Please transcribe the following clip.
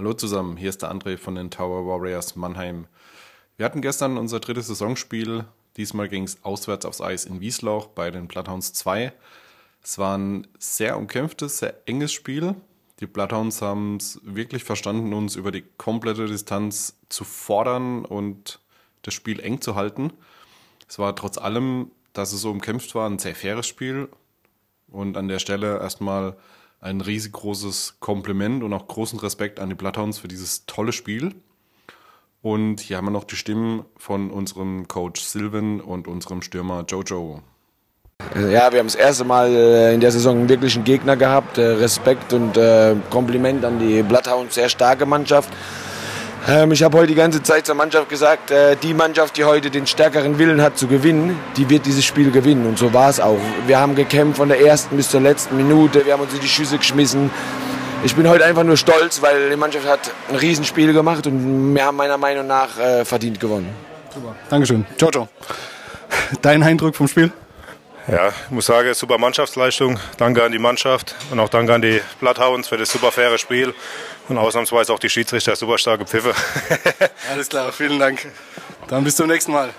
Hallo zusammen, hier ist der André von den Tower Warriors Mannheim. Wir hatten gestern unser drittes Saisonspiel. Diesmal ging es auswärts aufs Eis in Wieslauch bei den Bloodhounds 2. Es war ein sehr umkämpftes, sehr enges Spiel. Die Bloodhounds haben es wirklich verstanden, uns über die komplette Distanz zu fordern und das Spiel eng zu halten. Es war trotz allem, dass es so umkämpft war, ein sehr faires Spiel. Und an der Stelle erstmal ein riesengroßes Kompliment und auch großen Respekt an die Bloodhounds für dieses tolle Spiel. Und hier haben wir noch die Stimmen von unserem Coach Sylvan und unserem Stürmer Jojo. Ja, wir haben das erste Mal äh, in der Saison einen wirklichen Gegner gehabt. Äh, Respekt und äh, Kompliment an die Bloodhounds, sehr starke Mannschaft. Ähm, ich habe heute die ganze Zeit zur Mannschaft gesagt, die Mannschaft, die heute den stärkeren Willen hat zu gewinnen, die wird dieses Spiel gewinnen. Und so war es auch. Wir haben gekämpft von der ersten bis zur letzten Minute. Wir haben uns in die Schüsse geschmissen. Ich bin heute einfach nur stolz, weil die Mannschaft hat ein Riesenspiel gemacht und wir haben meiner Meinung nach verdient gewonnen. Super. Dankeschön. Jojo, dein Eindruck vom Spiel? Ja, ich muss sagen, super Mannschaftsleistung. Danke an die Mannschaft und auch danke an die Bloodhounds für das super faire Spiel und ausnahmsweise auch die Schiedsrichter super starke Pfiffe. Alles klar, vielen Dank. Dann bis zum nächsten Mal.